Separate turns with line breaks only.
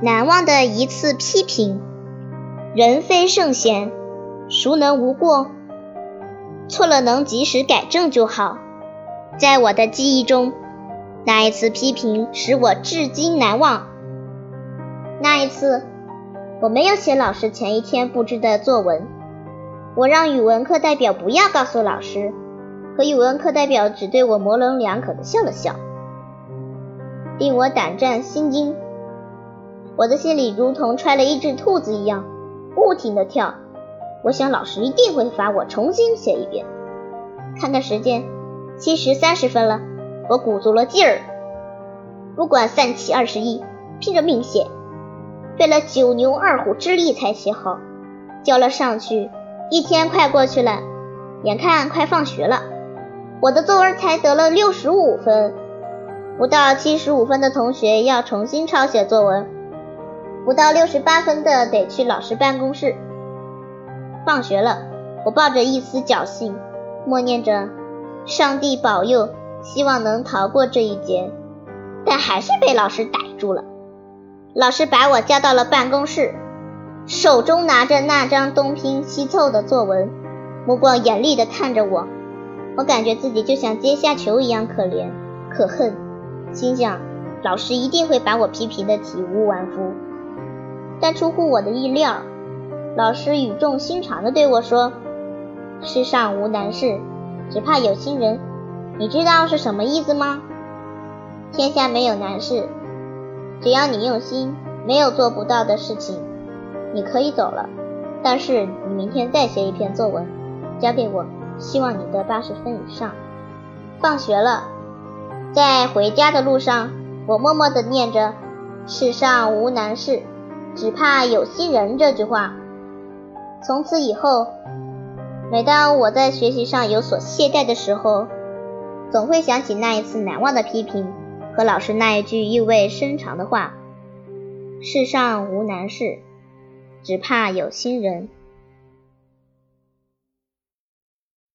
难忘的一次批评。人非圣贤，孰能无过？错了能及时改正就好。在我的记忆中，那一次批评使我至今难忘。那一次，我没有写老师前一天布置的作文，我让语文课代表不要告诉老师，可语文课代表只对我模棱两可的笑了笑，令我胆战心惊。我的心里如同揣了一只兔子一样，不停地跳。我想老师一定会罚我重新写一遍。看看时间，七时三十分了，我鼓足了劲儿，不管三七二十一，拼着命写，费了九牛二虎之力才写好，交了上去。一天快过去了，眼看快放学了，我的作文才得了六十五分。不到七十五分的同学要重新抄写作文，不到六十八分的得去老师办公室。放学了，我抱着一丝侥幸，默念着“上帝保佑”，希望能逃过这一劫，但还是被老师逮住了。老师把我叫到了办公室，手中拿着那张东拼西凑的作文，目光严厉地看着我。我感觉自己就像阶下囚一样可怜可恨，心想老师一定会把我批评的体无完肤。但出乎我的意料。老师语重心长地对我说：“世上无难事，只怕有心人。你知道是什么意思吗？天下没有难事，只要你用心，没有做不到的事情。你可以走了，但是你明天再写一篇作文，交给我，希望你得八十分以上。”放学了，在回家的路上，我默默地念着“世上无难事，只怕有心人”这句话。从此以后，每当我在学习上有所懈怠的时候，总会想起那一次难忘的批评和老师那一句意味深长的话：“世上无难事，只怕有心人。”